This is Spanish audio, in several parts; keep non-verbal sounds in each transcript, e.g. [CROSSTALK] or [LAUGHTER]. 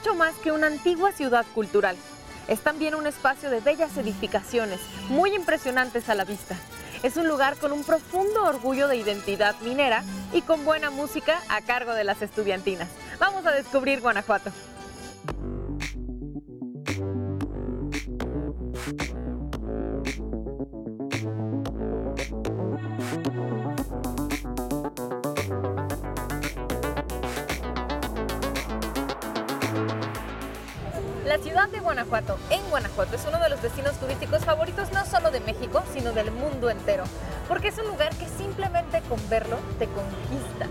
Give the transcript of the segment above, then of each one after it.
Mucho más que una antigua ciudad cultural. Es también un espacio de bellas edificaciones, muy impresionantes a la vista. Es un lugar con un profundo orgullo de identidad minera y con buena música a cargo de las estudiantinas. Vamos a descubrir Guanajuato. La ciudad de Guanajuato, en Guanajuato, es uno de los destinos turísticos favoritos no solo de México, sino del mundo entero, porque es un lugar que simplemente con verlo te conquista.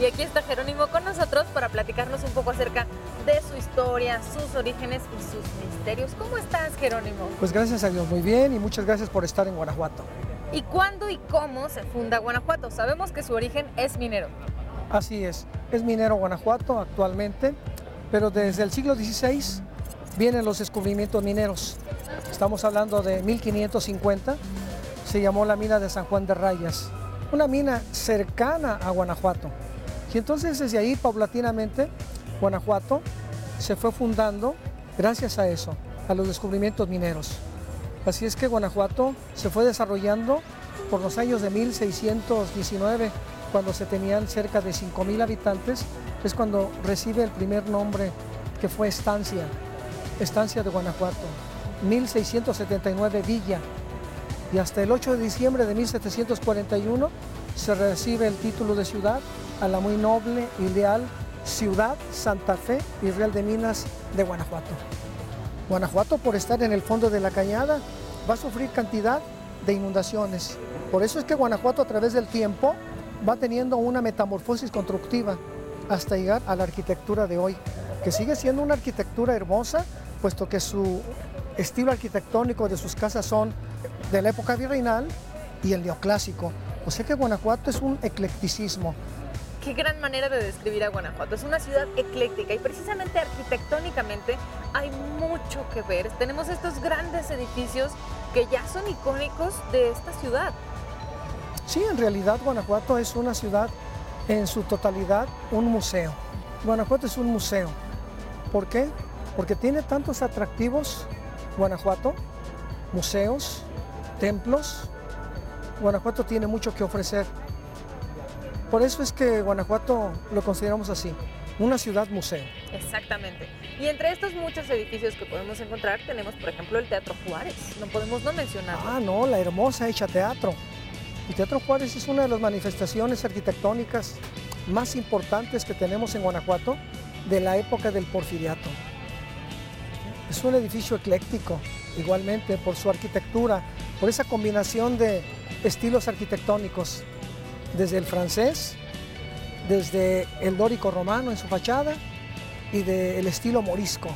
Y aquí está Jerónimo con nosotros para platicarnos un poco acerca de su historia, sus orígenes y sus misterios. ¿Cómo estás, Jerónimo? Pues gracias a Dios, muy bien y muchas gracias por estar en Guanajuato. ¿Y cuándo y cómo se funda Guanajuato? Sabemos que su origen es minero. Así es, es minero Guanajuato actualmente, pero desde el siglo XVI vienen los descubrimientos mineros. Estamos hablando de 1550, se llamó la mina de San Juan de Rayas, una mina cercana a Guanajuato. Y entonces desde ahí paulatinamente Guanajuato se fue fundando gracias a eso, a los descubrimientos mineros. Así es que Guanajuato se fue desarrollando por los años de 1619, cuando se tenían cerca de 5.000 habitantes, es cuando recibe el primer nombre que fue estancia, estancia de Guanajuato, 1679 Villa, y hasta el 8 de diciembre de 1741 se recibe el título de ciudad a la muy noble y leal ciudad Santa Fe y Real de Minas de Guanajuato. Guanajuato, por estar en el fondo de la cañada, va a sufrir cantidad de inundaciones. Por eso es que Guanajuato a través del tiempo va teniendo una metamorfosis constructiva hasta llegar a la arquitectura de hoy, que sigue siendo una arquitectura hermosa, puesto que su estilo arquitectónico de sus casas son de la época virreinal y el neoclásico. O sea que Guanajuato es un eclecticismo. Qué gran manera de describir a Guanajuato. Es una ciudad ecléctica y precisamente arquitectónicamente hay mucho que ver. Tenemos estos grandes edificios que ya son icónicos de esta ciudad. Sí, en realidad Guanajuato es una ciudad en su totalidad un museo. Guanajuato es un museo. ¿Por qué? Porque tiene tantos atractivos, Guanajuato, museos, templos. Guanajuato tiene mucho que ofrecer. Por eso es que Guanajuato lo consideramos así, una ciudad museo. Exactamente. Y entre estos muchos edificios que podemos encontrar tenemos, por ejemplo, el Teatro Juárez. No podemos no mencionarlo. Ah, no, la hermosa hecha teatro. El Teatro Juárez es una de las manifestaciones arquitectónicas más importantes que tenemos en Guanajuato de la época del porfiriato. Es un edificio ecléctico, igualmente por su arquitectura, por esa combinación de estilos arquitectónicos, desde el francés, desde el dórico romano en su fachada y del estilo morisco.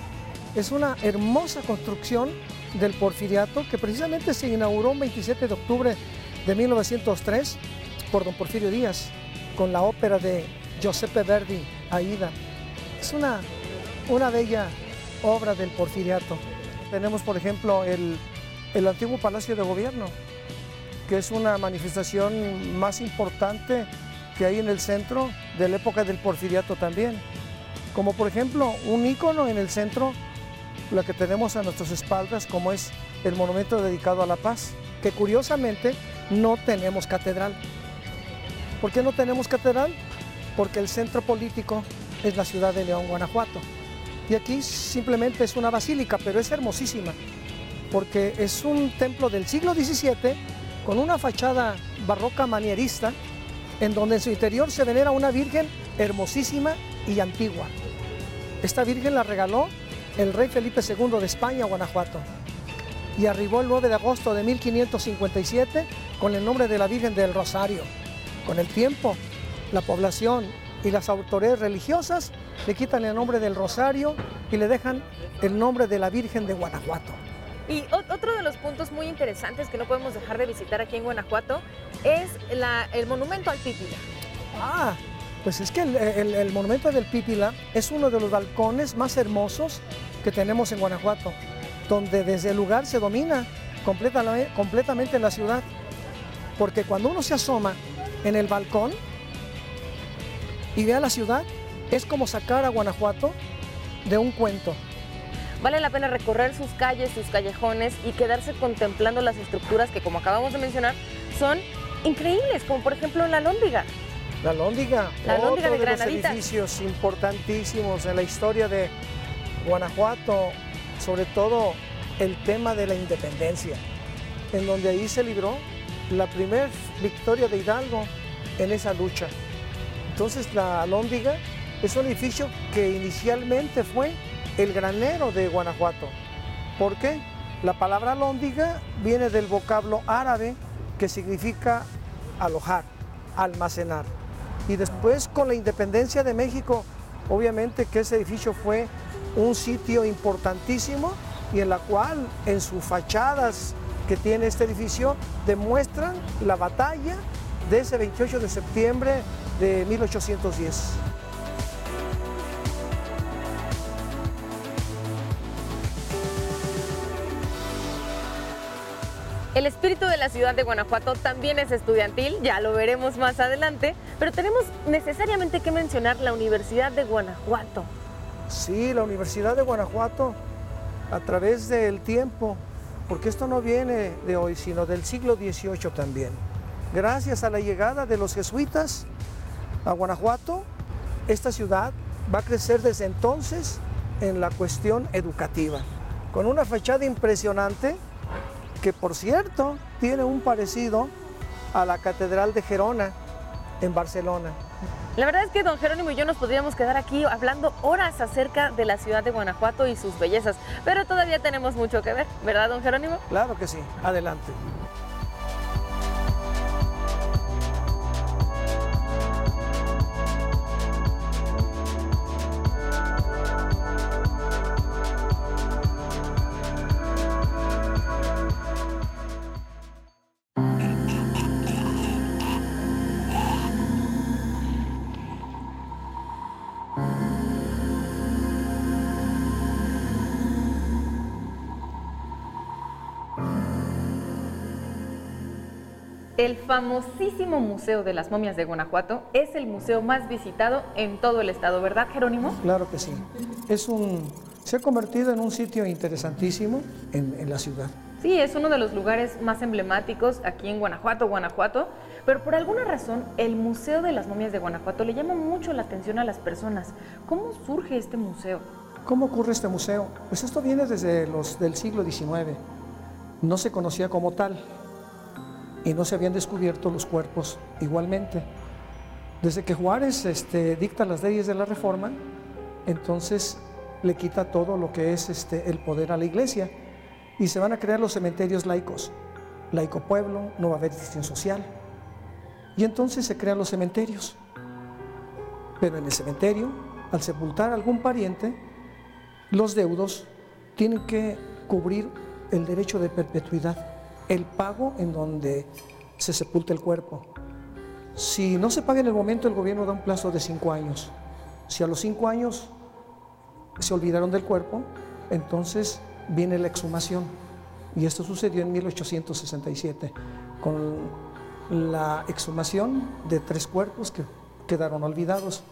Es una hermosa construcción del porfiriato que precisamente se inauguró el 27 de octubre de 1903 por don Porfirio Díaz con la ópera de Giuseppe Verdi, Aida. Es una, una bella obra del porfiriato. Tenemos, por ejemplo, el, el antiguo Palacio de Gobierno, que es una manifestación más importante que hay en el centro de la época del porfiriato también. Como por ejemplo un ícono en el centro, la que tenemos a nuestras espaldas, como es el monumento dedicado a la paz, que curiosamente no tenemos catedral. ¿Por qué no tenemos catedral? Porque el centro político es la ciudad de León, Guanajuato. Y aquí simplemente es una basílica, pero es hermosísima, porque es un templo del siglo XVII con una fachada barroca manierista, en donde en su interior se venera una virgen hermosísima y antigua. Esta virgen la regaló el rey Felipe II de España Guanajuato y arribó el 9 de agosto de 1557 con el nombre de la Virgen del Rosario. Con el tiempo, la población y las autoridades religiosas le quitan el nombre del Rosario y le dejan el nombre de la Virgen de Guanajuato. Y otro de los puntos muy interesantes que no podemos dejar de visitar aquí en Guanajuato es la, el monumento al Pípila. Ah, pues es que el, el, el, monumento del Pípila es uno de los balcones más hermosos que tenemos en Guanajuato, donde desde el lugar se domina completamente la ciudad. Porque cuando uno se asoma en el balcón y ve a la ciudad, es como sacar a Guanajuato de un cuento. Vale la pena recorrer sus calles, sus callejones y quedarse contemplando las estructuras que, como acabamos de mencionar, son increíbles, como por ejemplo la Lóndiga. La Lóndiga, La Lóndiga otro de de los edificios importantísimos en la historia de Guanajuato, sobre todo el tema de la independencia, en donde ahí se libró la primera victoria de Hidalgo en esa lucha. Entonces la Lóndiga es un edificio que inicialmente fue el granero de Guanajuato. ¿Por qué? La palabra lóndiga viene del vocablo árabe que significa alojar, almacenar. Y después con la independencia de México, obviamente que ese edificio fue un sitio importantísimo y en la cual en sus fachadas que tiene este edificio demuestran la batalla de ese 28 de septiembre de 1810. El espíritu de la ciudad de Guanajuato también es estudiantil, ya lo veremos más adelante, pero tenemos necesariamente que mencionar la Universidad de Guanajuato. Sí, la Universidad de Guanajuato, a través del tiempo, porque esto no viene de hoy, sino del siglo XVIII también. Gracias a la llegada de los jesuitas a Guanajuato, esta ciudad va a crecer desde entonces en la cuestión educativa, con una fachada impresionante que por cierto tiene un parecido a la Catedral de Gerona en Barcelona. La verdad es que don Jerónimo y yo nos podríamos quedar aquí hablando horas acerca de la ciudad de Guanajuato y sus bellezas, pero todavía tenemos mucho que ver, ¿verdad, don Jerónimo? Claro que sí, adelante. El famosísimo Museo de las Momias de Guanajuato es el museo más visitado en todo el estado, ¿verdad, Jerónimo? Claro que sí. Es un, se ha convertido en un sitio interesantísimo en, en la ciudad. Sí, es uno de los lugares más emblemáticos aquí en Guanajuato, Guanajuato, pero por alguna razón el Museo de las Momias de Guanajuato le llama mucho la atención a las personas. ¿Cómo surge este museo? ¿Cómo ocurre este museo? Pues esto viene desde los del siglo XIX. No se conocía como tal y no se habían descubierto los cuerpos igualmente. Desde que Juárez este, dicta las leyes de la Reforma, entonces le quita todo lo que es este, el poder a la iglesia y se van a crear los cementerios laicos. Laico pueblo, no va a haber distinción social. Y entonces se crean los cementerios. Pero en el cementerio, al sepultar a algún pariente, los deudos tienen que cubrir el derecho de perpetuidad, el pago en donde se sepulta el cuerpo. Si no se paga en el momento, el gobierno da un plazo de cinco años. Si a los cinco años se olvidaron del cuerpo, entonces viene la exhumación. Y esto sucedió en 1867, con la exhumación de tres cuerpos que quedaron olvidados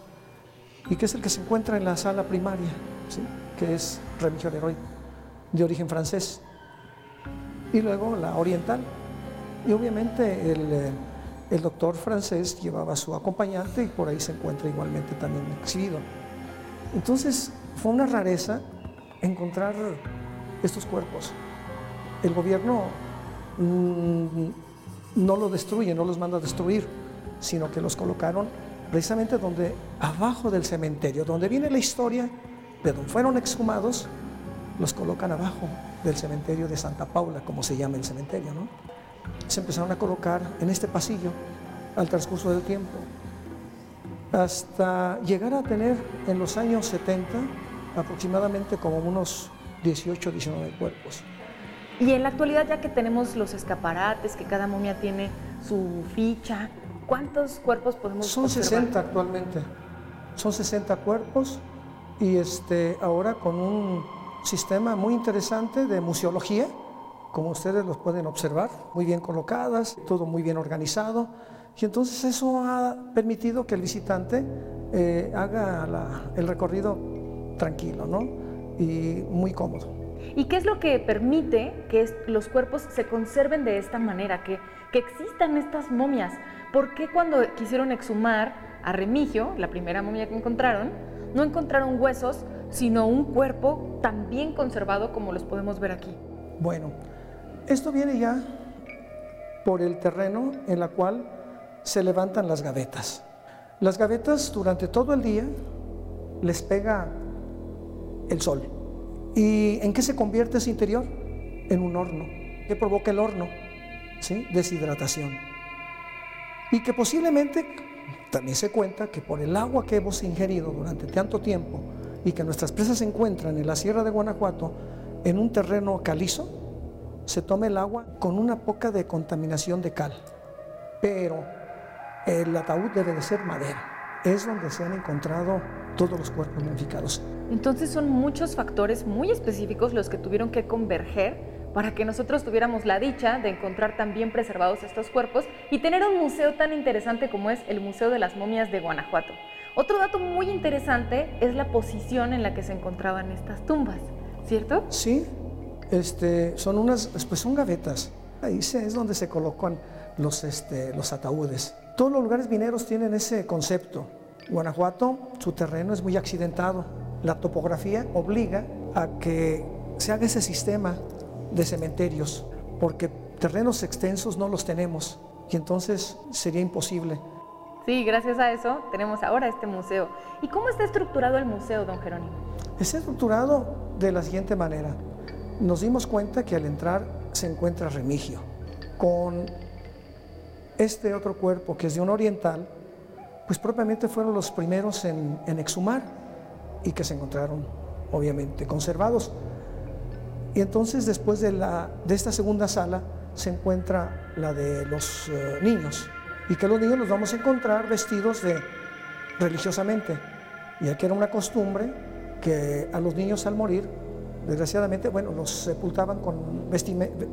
y que es el que se encuentra en la sala primaria, ¿sí? que es Remigio Leroy, de origen francés, y luego la oriental. Y obviamente el, eh, el doctor francés llevaba a su acompañante y por ahí se encuentra igualmente también exhibido. Entonces fue una rareza encontrar estos cuerpos. El gobierno mm, no lo destruye, no los manda a destruir, sino que los colocaron precisamente donde, abajo del cementerio, donde viene la historia de donde fueron exhumados, los colocan abajo del cementerio de Santa Paula, como se llama el cementerio, ¿no? Se empezaron a colocar en este pasillo al transcurso del tiempo, hasta llegar a tener en los años 70 aproximadamente como unos 18, 19 cuerpos. Y en la actualidad, ya que tenemos los escaparates, que cada momia tiene su ficha, ¿cuántos cuerpos podemos Son observar? 60 actualmente, son 60 cuerpos y este, ahora con un sistema muy interesante de museología, como ustedes los pueden observar, muy bien colocadas, todo muy bien organizado. Y entonces eso ha permitido que el visitante eh, haga el recorrido tranquilo, ¿no? Y muy cómodo. ¿Y qué es lo que permite que los cuerpos se conserven de esta manera, que, que existan estas momias? ¿Por qué cuando quisieron exhumar a Remigio, la primera momia que encontraron, no encontraron huesos, sino un cuerpo tan bien conservado como los podemos ver aquí? Bueno, esto viene ya por el terreno en la cual se levantan las gavetas. Las gavetas durante todo el día les pega el sol. ¿Y en qué se convierte ese interior? En un horno. ¿Qué provoca el horno? ¿Sí? Deshidratación. Y que posiblemente también se cuenta que por el agua que hemos ingerido durante tanto tiempo y que nuestras presas se encuentran en la Sierra de Guanajuato, en un terreno calizo, se toma el agua con una poca de contaminación de cal. Pero el ataúd debe de ser madera. Es donde se han encontrado todos los cuerpos momificados. Entonces son muchos factores muy específicos los que tuvieron que converger para que nosotros tuviéramos la dicha de encontrar tan bien preservados estos cuerpos y tener un museo tan interesante como es el Museo de las Momias de Guanajuato. Otro dato muy interesante es la posición en la que se encontraban estas tumbas, ¿cierto? Sí, este, son unas, pues son gavetas. Ahí es donde se colocan los, este, los ataúdes. Todos los lugares mineros tienen ese concepto. Guanajuato, su terreno es muy accidentado. La topografía obliga a que se haga ese sistema de cementerios, porque terrenos extensos no los tenemos y entonces sería imposible. Sí, gracias a eso tenemos ahora este museo. ¿Y cómo está estructurado el museo, don Jerónimo? Está estructurado de la siguiente manera. Nos dimos cuenta que al entrar se encuentra Remigio, con este otro cuerpo que es de un oriental, pues propiamente fueron los primeros en, exhumar y que se encontraron, obviamente, conservados. Y entonces después de, la, de esta segunda sala se encuentra la de los eh, niños, y que los niños los vamos a encontrar vestidos de religiosamente. Y aquí era una costumbre que a los niños al morir, desgraciadamente, bueno, los sepultaban con,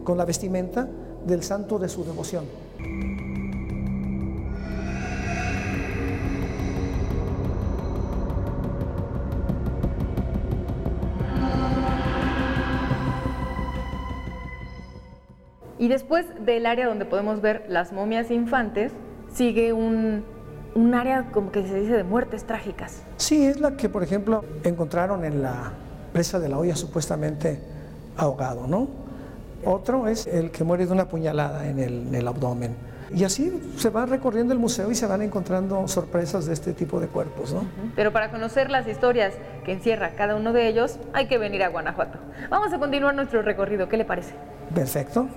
con la vestimenta del santo de su devoción. Y después del área donde podemos ver las momias infantes, sigue un, un área como que se dice de muertes trágicas. Sí, es la que, por ejemplo, encontraron en la presa de la olla supuestamente ahogado, ¿no? Otro es el que muere de una puñalada en el, en el abdomen. Y así se va recorriendo el museo y se van encontrando sorpresas de este tipo de cuerpos, ¿no? Pero para conocer las historias que encierra cada uno de ellos, hay que venir a Guanajuato. Vamos a continuar nuestro recorrido, ¿qué le parece? Perfecto.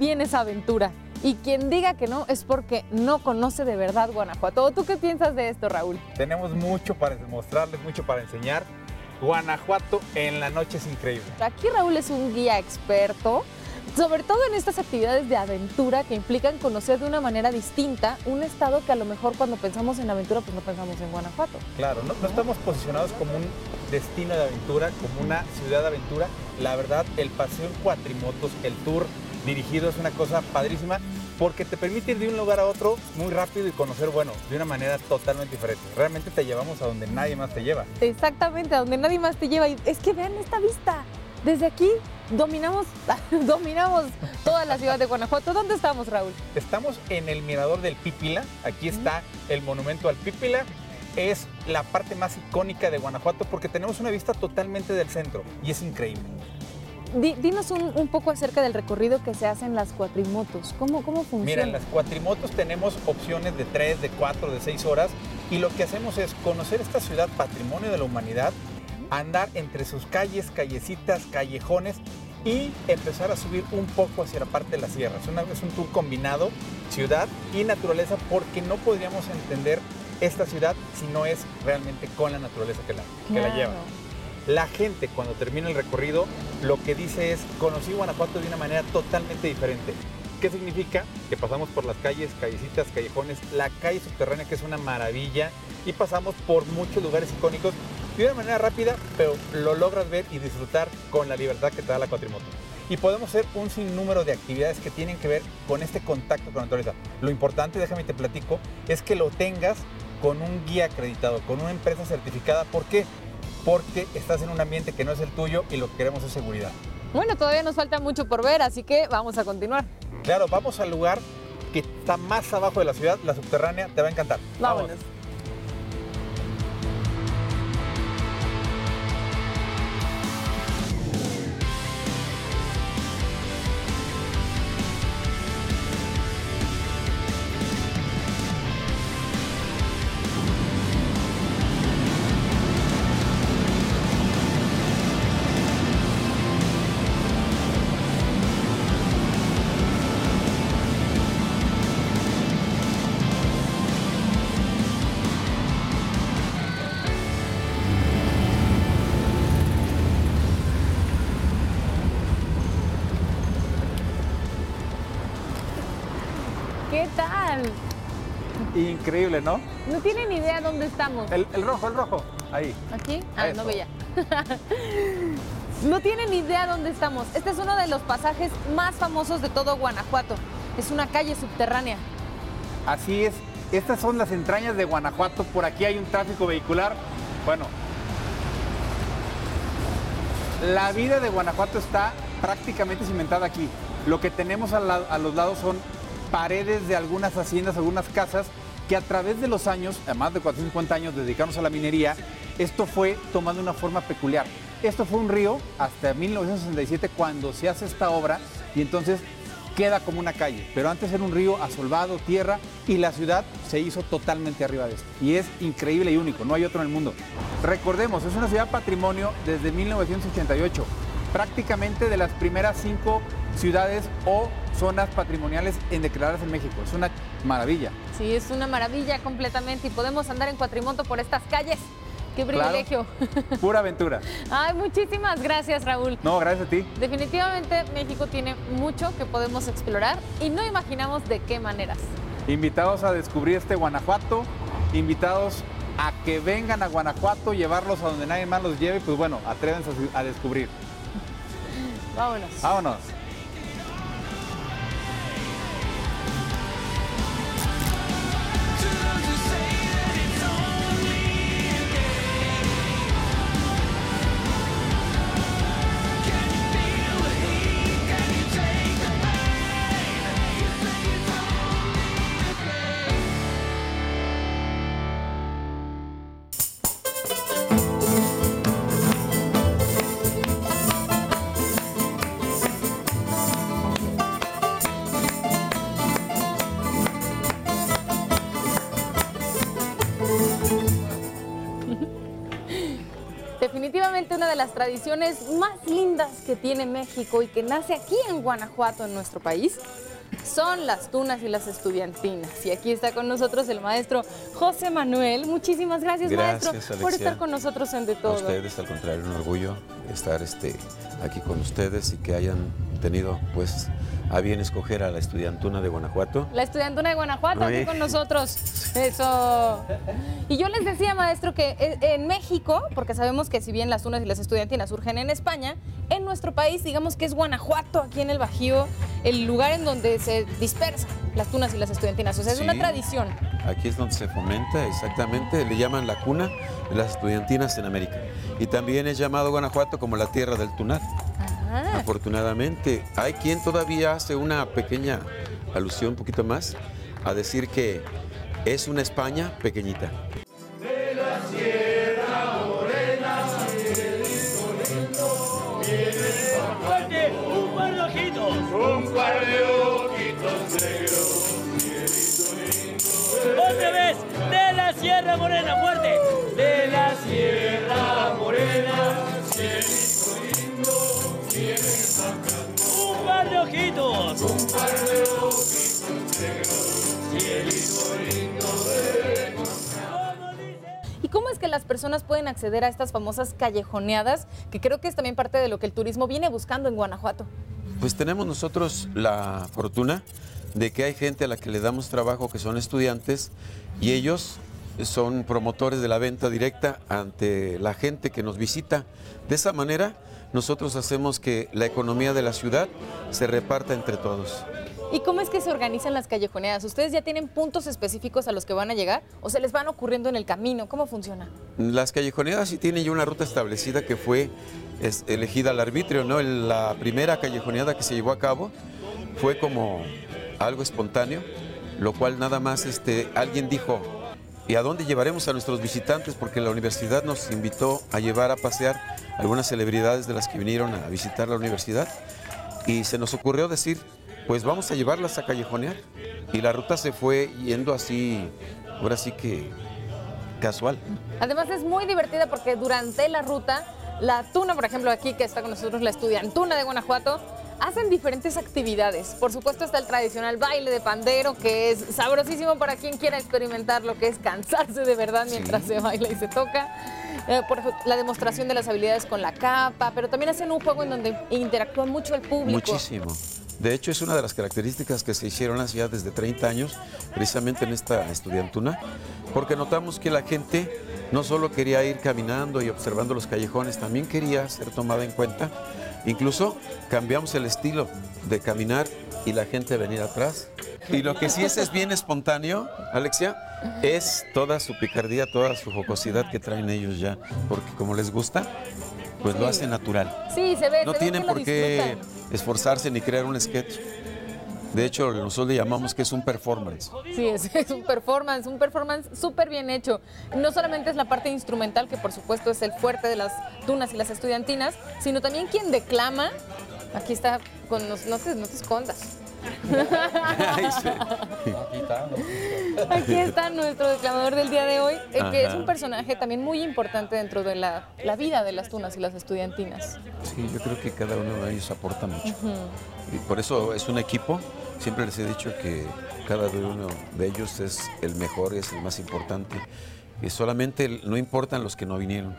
Guanajuato también es aventura. Y quien diga que no es porque no conoce de verdad Guanajuato. ¿Tú qué piensas de esto, Raúl? Tenemos mucho para mostrarles, mucho para enseñar. Guanajuato en la noche es increíble. Aquí Raúl es un guía experto, sobre todo en estas actividades de aventura que implican conocer de una manera distinta un estado que a lo mejor cuando pensamos en aventura pues no pensamos en Guanajuato. Claro, no, no estamos posicionados como un destino de aventura, como una ciudad de aventura. La verdad, el paseo en cuatrimotos, el tour dirigido es una cosa padrísima porque te permite ir de un lugar a otro muy rápido y conocer, bueno, de una manera totalmente diferente. Realmente te llevamos a donde nadie más te lleva. Exactamente, a donde nadie más te lleva. Y es que vean esta vista. Desde aquí dominamos, [LAUGHS] dominamos toda la ciudad de Guanajuato. ¿Dónde estamos, Raúl? Estamos en el mirador del Pípila. Aquí está el monumento al Pípila es la parte más icónica de Guanajuato porque tenemos una vista totalmente del centro y es increíble. Dinos un, poco acerca del recorrido que se hace en las cuatrimotos. ¿Cómo, cómo funciona? Mira, en las cuatrimotos tenemos opciones de 3, de 4, de 6 horas y lo que hacemos es conocer esta ciudad patrimonio de la humanidad, andar entre sus calles, callecitas, callejones y empezar a subir un poco hacia la parte de la sierra. Es, una, es un tour combinado, ciudad y naturaleza, porque no podríamos entender esta ciudad si no es realmente con la naturaleza que la, que la lleva. La gente cuando termina el recorrido lo que dice es, conocí Guanajuato de una manera totalmente diferente. ¿Qué significa? Que pasamos por las calles, callecitas, callejones, la calle subterránea que es una maravilla y pasamos por muchos lugares icónicos de una manera rápida, pero lo logras ver y disfrutar con la libertad que te da la cuatrimoto. Y podemos hacer un sinnúmero de actividades que tienen que ver con este contacto con la naturaleza. Lo importante, déjame te platico, es que lo tengas con un guía acreditado, con una empresa certificada. ¿Por qué? Porque estás en un ambiente que no es el tuyo y lo que queremos es seguridad. Bueno, todavía nos falta mucho por ver, así que vamos a continuar. Claro, vamos al lugar que está más abajo de la ciudad, la subterránea, te va a encantar. Vámonos. Increíble, ¿no? No tienen idea dónde estamos. El, rojo, el rojo. Ahí. ¿Aquí? Ah, no veía. [LAUGHS] no tienen idea dónde estamos. Este es uno de los pasajes más famosos de todo Guanajuato. Es una calle subterránea. Así es. Estas son las entrañas de Guanajuato. Por aquí hay un tráfico vehicular. Bueno, la vida de Guanajuato está prácticamente cimentada aquí. Lo que tenemos a, a los lados son paredes de algunas haciendas, algunas casas, que a través de los años, a más de 450 años dedicados a la minería, esto fue tomando una forma peculiar. Esto fue un río hasta 1967 cuando se hace esta obra y entonces queda como una calle. Pero antes era un río asolvado, tierra, y la ciudad se hizo totalmente arriba de esto. Y es increíble y único, no hay otro en el mundo. Recordemos, es una ciudad patrimonio desde 1988, prácticamente de las primeras cinco ciudades o zonas patrimoniales en declaradas en México. Es una maravilla. Sí, es una maravilla completamente y podemos andar en cuatrimoto por estas calles. Qué privilegio. [LAUGHS] pura aventura. Ay, muchísimas gracias, Raúl. No, gracias a ti. Definitivamente México tiene mucho que podemos explorar y no imaginamos de qué maneras. Invitados a descubrir este Guanajuato, invitados a que vengan a Guanajuato, llevarlos a donde nadie más los lleve, pues bueno, atrévense a descubrir. Vámonos. Vámonos. Las tradiciones más lindas que tiene México y que nace aquí en Guanajuato, en nuestro país, son las tunas y las estudiantinas. Y aquí está con nosotros el maestro José Manuel. Muchísimas gracias, maestro, por estar con nosotros en De Todo. A ustedes, al contrario, un orgullo estar este, aquí con ustedes y que hayan tenido pues a bien escoger a la estudiantuna de Guanajuato. La estudiantuna de Guanajuato aquí con nosotros. Eso. Y yo les decía, maestro, que eh, en México, porque sabemos que si bien las tunas y las estudiantinas surgen en España, en nuestro país, digamos que es Guanajuato, aquí en el Bajío, el lugar en donde se dispersan las tunas y las estudiantinas. O sea, es una tradición. Aquí es donde se fomenta, exactamente. Le llaman la cuna de las estudiantinas en América. Y también es llamado Guanajuato como la tierra del tunar. Afortunadamente, hay quien todavía hace una pequeña alusión, un poquito más, a decir que es una España pequeñita. Las personas pueden acceder a estas famosas callejoneadas, que creo que es también parte de lo que el turismo viene buscando en Guanajuato? Pues tenemos nosotros la fortuna de que hay gente a la que le damos trabajo que son estudiantes y ellos son promotores de la venta directa ante la gente que nos visita. De esa manera nosotros hacemos que la economía de la ciudad se reparta entre todos. ¿Y cómo es que se organizan las callejoneadas? ¿Ustedes ya tienen puntos específicos a los que van a llegar o se les van ocurriendo en el camino? ¿Cómo funciona? Las callejoneadas sí tienen ya una ruta establecida que fue elegida al arbitrio, ¿no? La primera callejoneada que se llevó a cabo fue como algo espontáneo, lo cual nada más este, alguien dijo, ¿y a dónde llevaremos a nuestros visitantes? Porque la universidad nos invitó a llevar a pasear algunas celebridades de las que vinieron a visitar la universidad y se nos ocurrió decir, pues vamos a llevarlas a callejonear. Y la ruta se fue yendo así, ahora sí que casual. Además es muy divertida porque durante la ruta, la tuna, por ejemplo, aquí que está con nosotros la estudiantuna de Guanajuato, hacen diferentes actividades. Por supuesto está el tradicional baile de pandero, que es sabrosísimo para quien quiera experimentar lo que es cansarse de verdad mientras se baila y se toca. Eh, por ejemplo, la demostración de las habilidades con la capa, pero también hacen un juego en donde interactúa mucho el público. Muchísimo. De hecho, es una de las características que se hicieron hace ya desde 30 años, precisamente en esta estudiantuna, porque notamos que la gente no solo quería ir caminando y observando los callejones, también quería ser tomada en cuenta. Incluso cambiamos el estilo de caminar y la gente venir atrás. Y lo que sí es, es bien espontáneo, Alexia, es toda su picardía, toda su jocosidad que traen ellos ya, porque como les gusta, pues lo hacen natural. Sí, se ve. No se ve tienen por qué esforzarse ni crear un sketch. De hecho, nosotros le llamamos que es un performance. Sí, es, [LAUGHS] es un performance, un performance súper bien hecho. No solamente es la parte instrumental, que por supuesto es el fuerte de las tunas y las estudiantinas, sino también quien declama. Aquí está con los, no te, no te escondas. [LAUGHS] Ay, sí. [LAUGHS] Aquí está, nuestro declamador del día de hoy, eh, que es un personaje también muy importante dentro de la, la vida de las tunas y las estudiantinas. Sí, yo creo que cada uno de ellos aporta mucho. Y por eso es un equipo. Siempre les he dicho que cada uno de ellos es el mejor, es el más importante. Y solamente el- no importan los que no vinieron.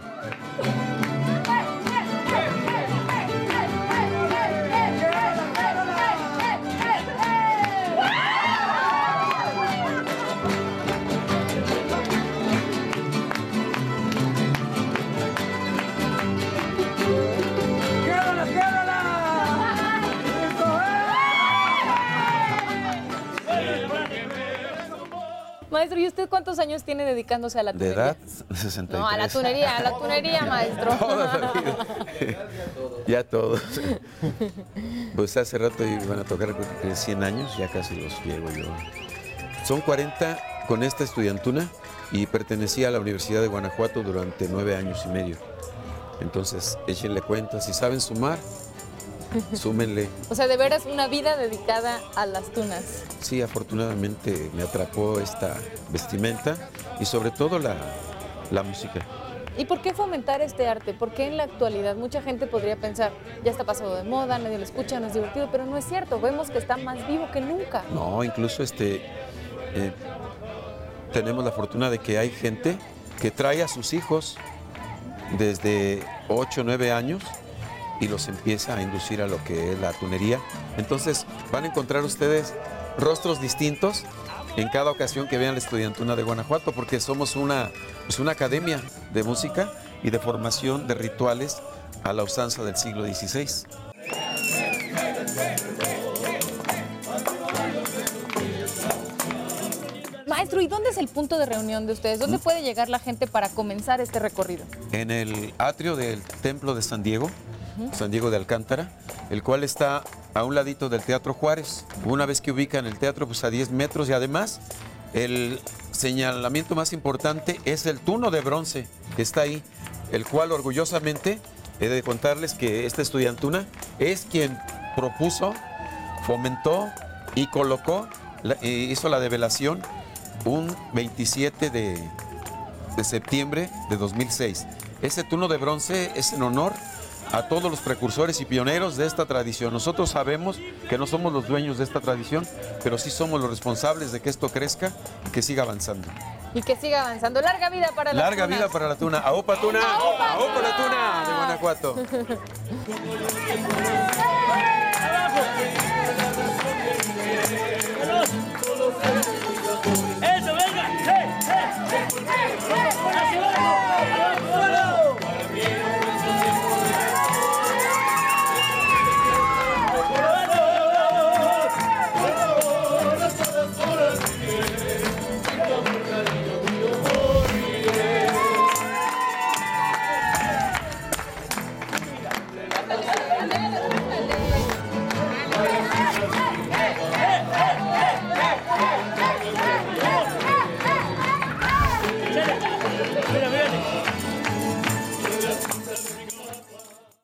Maestro, ¿y usted cuántos años tiene dedicándose a la De tunería? edad, 63. No, a la tunería, a la [LAUGHS] tunería, maestro. Toda la vida. ya todos. [LAUGHS] Pues hace rato iban a tocar creo que 100 años, ya casi los llevo yo. Son 40 con esta estudiantuna y pertenecía a la Universidad de Guanajuato durante nueve años y medio. Entonces, échenle cuenta, si saben sumar, [LAUGHS] súmenle. O sea, de veras una vida dedicada a las tunas. Sí, afortunadamente me atrapó esta vestimenta y sobre todo la, la música. ¿Y por qué fomentar este arte? Porque en la actualidad mucha gente podría pensar, ya está pasado de moda, nadie lo escucha, no es divertido, pero no es cierto, vemos que está más vivo que nunca. No, incluso este, eh, tenemos la fortuna de que hay gente que trae a sus hijos desde 8 o 9 años y los empieza a inducir a lo que es la tunería. Entonces van a encontrar ustedes rostros distintos en cada ocasión que vean la estudiantuna de Guanajuato, porque somos una, pues una academia de música y de formación de rituales a la usanza del siglo XVI. Maestro, ¿y dónde es el punto de reunión de ustedes? ¿Dónde puede llegar la gente para comenzar este recorrido? en el atrio del Templo de San Diego, San Diego de Alcántara, el cual está a un ladito del Teatro Juárez. Una vez que ubican el teatro, pues a 10 metros y además el señalamiento más importante es el tuno de bronce que está ahí, el cual orgullosamente he de contarles que esta estudiantuna es quien propuso fomentó y colocó, eh, hizo la develación un 27 de, de septiembre de 2006. Ese turno de bronce es en honor a todos los precursores y pioneros de esta tradición. Nosotros sabemos que no somos los dueños de esta tradición, pero sí somos los responsables de que esto crezca y que siga avanzando. Y que siga avanzando. Larga vida para las Larga tunas. vida para la tuna. ¡Aopa tuna! ¡Aopa, ¡Aopa la tuna! tuna! De Guanajuato. ¡Eso, venga! ¡Eh, eh! ¡Hacia abajo!